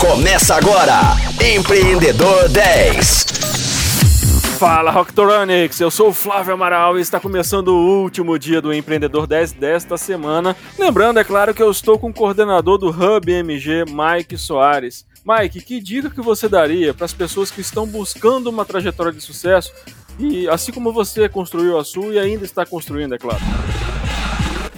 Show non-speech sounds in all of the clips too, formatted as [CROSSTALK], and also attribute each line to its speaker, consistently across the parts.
Speaker 1: Começa agora, Empreendedor 10.
Speaker 2: Fala Rocktoronics, eu sou o Flávio Amaral e está começando o último dia do Empreendedor 10 desta semana. Lembrando, é claro, que eu estou com o coordenador do Hub MG, Mike Soares. Mike, que dica que você daria para as pessoas que estão buscando uma trajetória de sucesso e assim como você construiu a sua e ainda está construindo, é claro?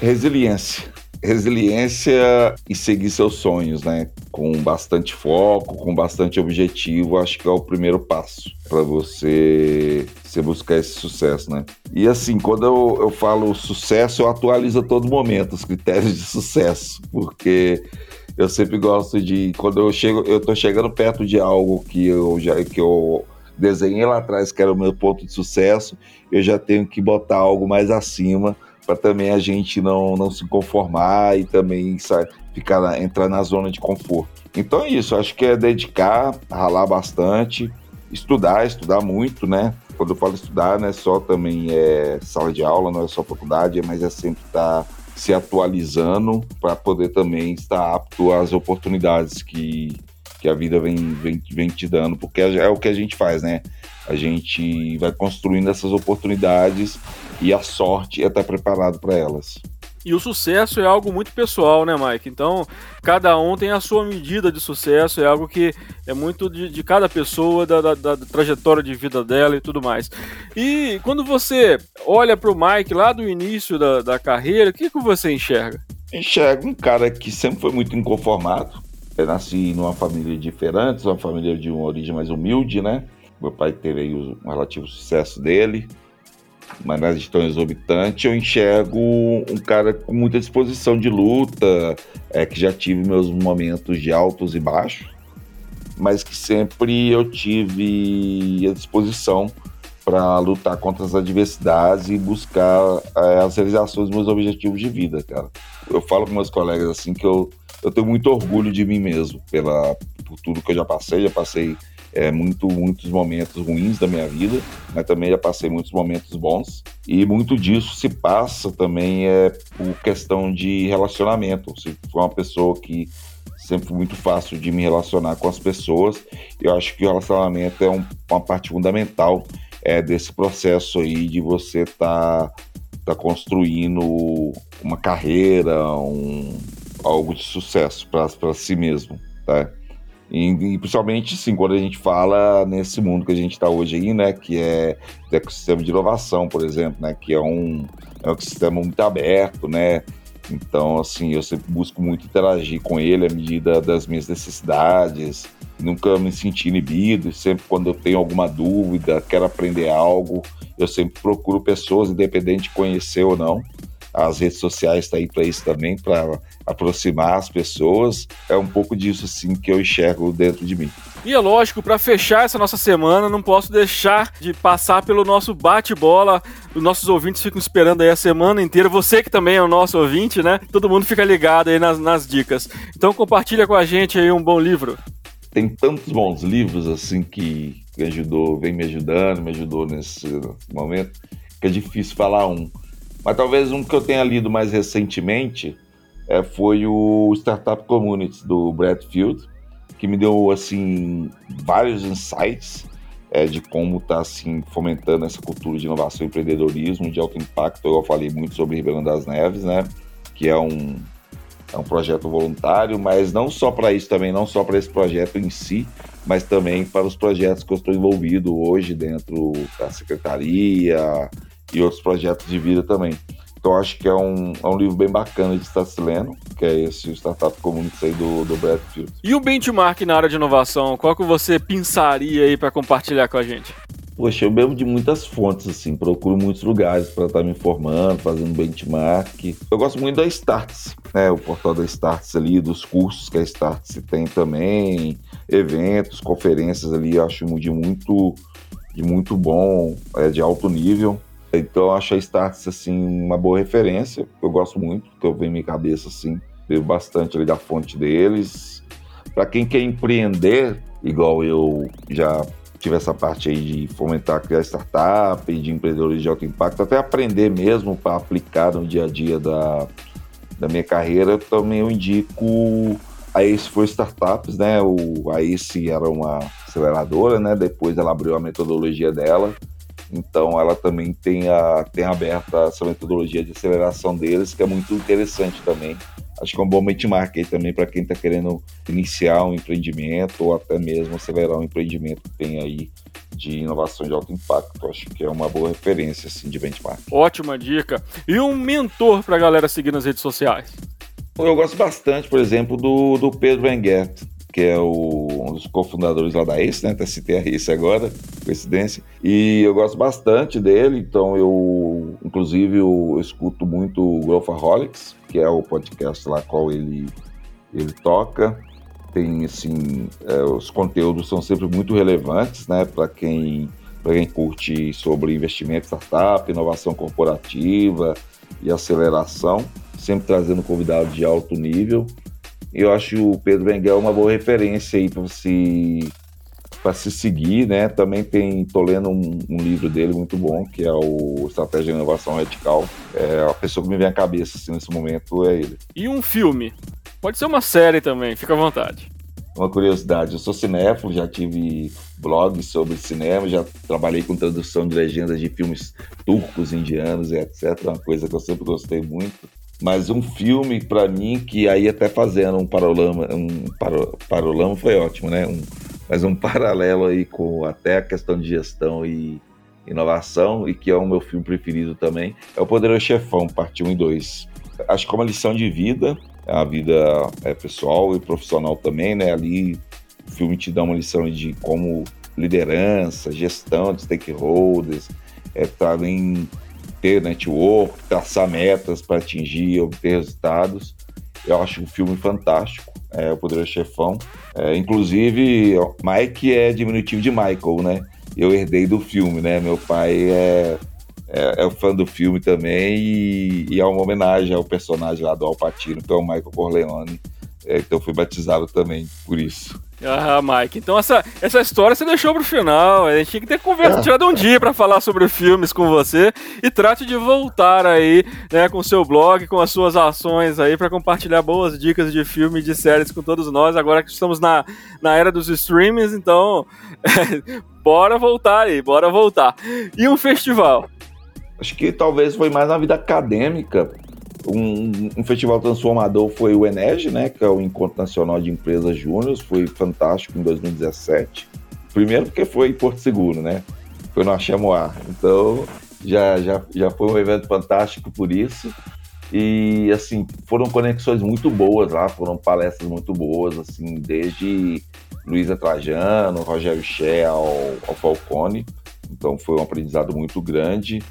Speaker 3: Resiliência resiliência e seguir seus sonhos, né? Com bastante foco, com bastante objetivo, acho que é o primeiro passo para você, buscar esse sucesso, né? E assim, quando eu, eu falo sucesso, eu atualizo a todo momento os critérios de sucesso, porque eu sempre gosto de quando eu chego, eu tô chegando perto de algo que eu já que eu desenhei lá atrás que era o meu ponto de sucesso, eu já tenho que botar algo mais acima para também a gente não, não se conformar e também sabe, ficar entrar na zona de conforto. Então é isso, acho que é dedicar, ralar bastante, estudar, estudar muito, né? Quando eu falo estudar, não é só também é sala de aula, não é só faculdade, mas é sempre estar tá se atualizando para poder também estar apto às oportunidades que, que a vida vem, vem, vem te dando, porque é, é o que a gente faz, né? A gente vai construindo essas oportunidades e a sorte é estar preparado para elas.
Speaker 2: E o sucesso é algo muito pessoal, né, Mike? Então, cada um tem a sua medida de sucesso, é algo que é muito de, de cada pessoa, da, da, da, trajetória de vida dela e tudo mais. E quando você olha para o Mike lá do início da, da carreira, o que, que você enxerga?
Speaker 3: Enxergo um cara que sempre foi muito inconformado. Eu nasci numa família diferente, uma família de uma origem mais humilde, né? Meu pai teve aí o relativo sucesso dele mas na gestão exorbitante, eu enxergo um cara com muita disposição de luta, é, que já tive meus momentos de altos e baixos, mas que sempre eu tive a disposição para lutar contra as adversidades e buscar é, as realizações dos meus objetivos de vida, cara. Eu falo com meus colegas assim que eu, eu tenho muito orgulho de mim mesmo pela, por tudo que eu já passei, já passei é, muito, muitos momentos ruins da minha vida, mas também já passei muitos momentos bons. E muito disso se passa também é, por questão de relacionamento. Se for uma pessoa que sempre foi muito fácil de me relacionar com as pessoas, eu acho que o relacionamento é um, uma parte fundamental é, desse processo aí de você estar tá, tá construindo uma carreira, um, algo de sucesso para si mesmo, tá? E, e, principalmente, sim, quando a gente fala nesse mundo que a gente está hoje aí, né, que é o ecossistema de inovação, por exemplo, né, que é um, é um ecossistema muito aberto, né, então, assim, eu sempre busco muito interagir com ele à medida das minhas necessidades, nunca me senti inibido, sempre quando eu tenho alguma dúvida, quero aprender algo, eu sempre procuro pessoas, independente de conhecer ou não, as redes sociais estão tá aí para isso também, para aproximar as pessoas. É um pouco disso assim que eu enxergo dentro de mim.
Speaker 2: E é lógico, para fechar essa nossa semana, não posso deixar de passar pelo nosso bate-bola. Os nossos ouvintes ficam esperando aí a semana inteira. Você que também é o nosso ouvinte, né? Todo mundo fica ligado aí nas, nas dicas. Então compartilha com a gente aí um bom livro.
Speaker 3: Tem tantos bons livros assim que, que ajudou, vem me ajudando, me ajudou nesse momento, que é difícil falar um. Mas talvez um que eu tenha lido mais recentemente é, foi o Startup Community do Bradfield, que me deu assim vários insights é, de como está assim fomentando essa cultura de inovação e empreendedorismo de alto impacto. Eu falei muito sobre Ribeirão das Neves, né? Que é um é um projeto voluntário, mas não só para isso também, não só para esse projeto em si, mas também para os projetos que eu estou envolvido hoje dentro da secretaria, e outros projetos de vida também. Então acho que é um, é um livro bem bacana de estar se lendo, que é esse Startup Community aí do, do Bradfield.
Speaker 2: E o benchmark na área de inovação, qual que você pensaria aí para compartilhar com a gente?
Speaker 3: Poxa, eu bebo de muitas fontes, assim, procuro muitos lugares para estar me informando, fazendo benchmark. Eu gosto muito da Starts, né? O portal da Starts ali, dos cursos que a Starts tem também, eventos, conferências ali, eu acho de muito, de muito bom, é, de alto nível. Então eu acho a Starts assim uma boa referência. Eu gosto muito, porque eu venho minha cabeça assim, bebo bastante ali da fonte deles. Para quem quer empreender, igual eu já tive essa parte aí de fomentar criar startup de empreendedores de alto impacto, até aprender mesmo para aplicar no dia a dia da, da minha carreira, também eu indico A ACE foi startups, né? O, a ACE era uma aceleradora, né? Depois ela abriu a metodologia dela. Então ela também tem, a, tem aberta essa metodologia de aceleração deles, que é muito interessante também. Acho que é um bom benchmark aí também para quem está querendo iniciar um empreendimento ou até mesmo acelerar um empreendimento que tem aí de inovação de alto impacto. Acho que é uma boa referência assim, de benchmark.
Speaker 2: Ótima dica. E um mentor para a galera seguir nas redes sociais?
Speaker 3: Eu gosto bastante, por exemplo, do, do Pedro Engert, que é o, um dos cofundadores lá da ACE, né? Até citei a ACE agora, coincidência. E eu gosto bastante dele, então eu, inclusive, eu escuto muito o Growthaholics, que é o podcast lá qual ele, ele toca. Tem, assim, é, os conteúdos são sempre muito relevantes, né? Para quem, quem curte sobre investimento, startup, inovação corporativa e aceleração, sempre trazendo convidados de alto nível. Eu acho o Pedro Benguel uma boa referência aí para se para se seguir, né? Também tem, tô lendo um, um, livro dele muito bom, que é o Estratégia de Inovação Radical. É, a pessoa que me vem à cabeça assim, nesse momento é ele.
Speaker 2: E um filme? Pode ser uma série também, fica à vontade.
Speaker 3: Uma curiosidade, eu sou cinéfilo, já tive blogs sobre cinema, já trabalhei com tradução de legendas de filmes turcos, indianos e etc. Uma coisa que eu sempre gostei muito. Mas um filme, para mim, que aí até fazendo um paralama, um paralama foi ótimo, né? Um, mas um [LAUGHS] paralelo aí com até a questão de gestão e inovação, e que é o meu filme preferido também, é O Poderoso Chefão, parte 1 e 2. Acho que é uma lição de vida, a vida é, pessoal e profissional também, né? Ali o filme te dá uma lição de como liderança, gestão de stakeholders, é, também ter network, traçar metas para atingir, obter resultados. Eu acho um filme fantástico, é, O Poderoso Chefão. É, inclusive, Mike é diminutivo de Michael, né? Eu herdei do filme, né? Meu pai é, é, é fã do filme também e, e, é uma homenagem ao personagem lá do Al Pacino, que é o Michael Corleone. É, então fui batizado também por isso.
Speaker 2: Ah, Mike, então essa, essa história você deixou pro final. A gente tinha que ter conversa, é. tirado um dia para falar sobre filmes com você e trate de voltar aí, né, com o seu blog, com as suas ações aí para compartilhar boas dicas de filme e de séries com todos nós. Agora que estamos na, na era dos streamings, então [LAUGHS] bora voltar aí, bora voltar. E um festival?
Speaker 3: Acho que talvez foi mais na vida acadêmica, um, um, festival transformador foi o Enege, né, que é o Encontro Nacional de Empresas Júnior, foi fantástico em 2017. Primeiro porque foi em Porto Seguro, né? Foi no Achamoá. Então, já, já, já foi um evento fantástico por isso. E, assim, foram conexões muito boas lá, foram palestras muito boas, assim, desde Luísa Trajano, Rogério Ché ao, ao Falcone. Então, foi um aprendizado muito grande.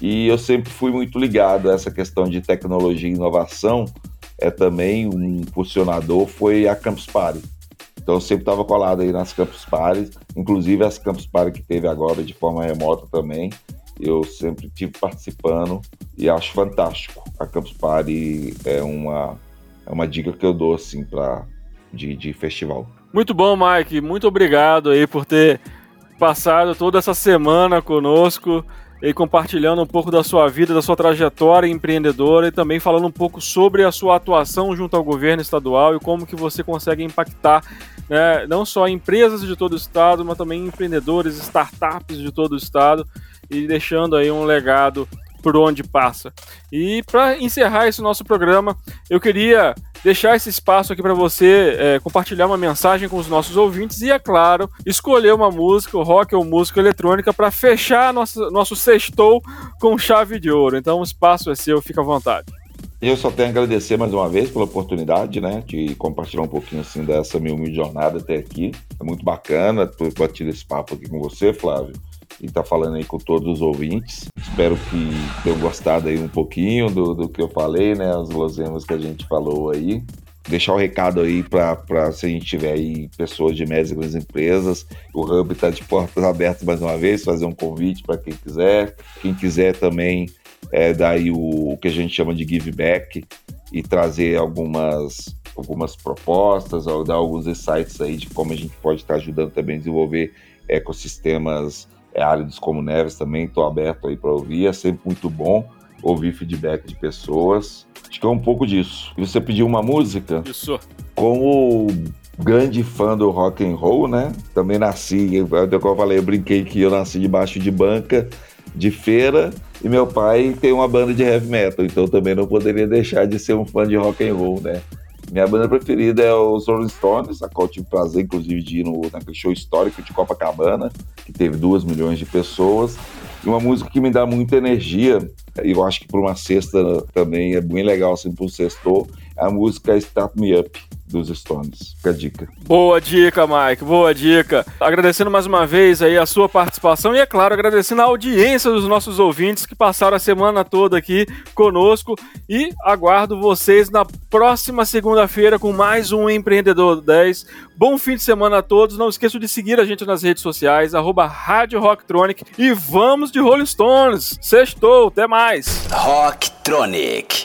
Speaker 3: E eu sempre fui muito ligado a essa questão de tecnologia e inovação. É também um funcionador foi a Campus Party. Então eu sempre estava colado aí nas Campus Party, inclusive as Campus Party que teve agora de forma remota também. Eu sempre tive participando e acho fantástico. A Campus Party é uma é uma dica que eu dou assim para de, de festival.
Speaker 2: Muito bom, Mike. Muito obrigado aí por ter passado toda essa semana conosco e compartilhando um pouco da sua vida, da sua trajetória empreendedora e também falando um pouco sobre a sua atuação junto ao governo estadual e como que você consegue impactar né, não só empresas de todo o estado, mas também empreendedores, startups de todo o estado e deixando aí um legado por onde passa. E para encerrar esse nosso programa, eu queria deixar esse espaço aqui para você é, compartilhar uma mensagem com os nossos ouvintes e, é claro, escolher uma música, rock ou música eletrônica, para fechar nosso, nosso sextou com chave de ouro. Então o espaço é seu, fica à vontade.
Speaker 3: Eu só tenho a agradecer mais uma vez pela oportunidade, né, de compartilhar um pouquinho assim dessa minha humilde jornada até aqui. É muito bacana ter batido esse papo aqui com você, Flávio e tá falando aí com todos os ouvintes. Espero que tenham gostado aí um pouquinho do, do que eu falei, né? As losemas que a gente falou aí. Deixar o um recado aí para se a gente tiver aí pessoas de médias e grandes empresas. O Hub está de portas [LAUGHS] abertas mais uma vez, fazer um convite para quem quiser. Quem quiser também é, dar aí o, o que a gente chama de give back e trazer algumas algumas propostas, ou dar alguns insights aí de como a gente pode estar ajudando também a desenvolver ecossistemas é, áridos como Neves também, estou aberto aí para ouvir, é sempre muito bom ouvir feedback de pessoas. Acho que é um pouco disso. E você pediu uma música?
Speaker 2: Isso.
Speaker 3: como grande fã do rock and roll, né? Também nasci, como eu falei, eu brinquei que eu nasci debaixo de banca de feira e meu pai tem uma banda de heavy metal, então também não poderia deixar de ser um fã de rock and roll, né? Minha banda preferida é os Rolling Stones, a qual tive prazer, inclusive, de ir no, naquele show histórico de Copacabana, que teve duas milhões de pessoas. E uma música que me dá muita energia, e eu acho que para uma cesta também é bem legal, assim, para um sextor, a música Start Me Up dos Stones. Fica a dica.
Speaker 1: Boa dica, Mike. Boa dica. Agradecendo mais uma vez aí a sua participação e, é claro, agradecendo a audiência dos nossos ouvintes que passaram a semana toda aqui conosco e aguardo vocês na próxima segunda-feira com mais um Empreendedor 10. Bom fim de semana a todos. Não esqueçam de seguir a gente nas redes sociais, arroba Rádio Rocktronic e vamos de Rolling Stones. Sextou, até mais.
Speaker 2: Rocktronic.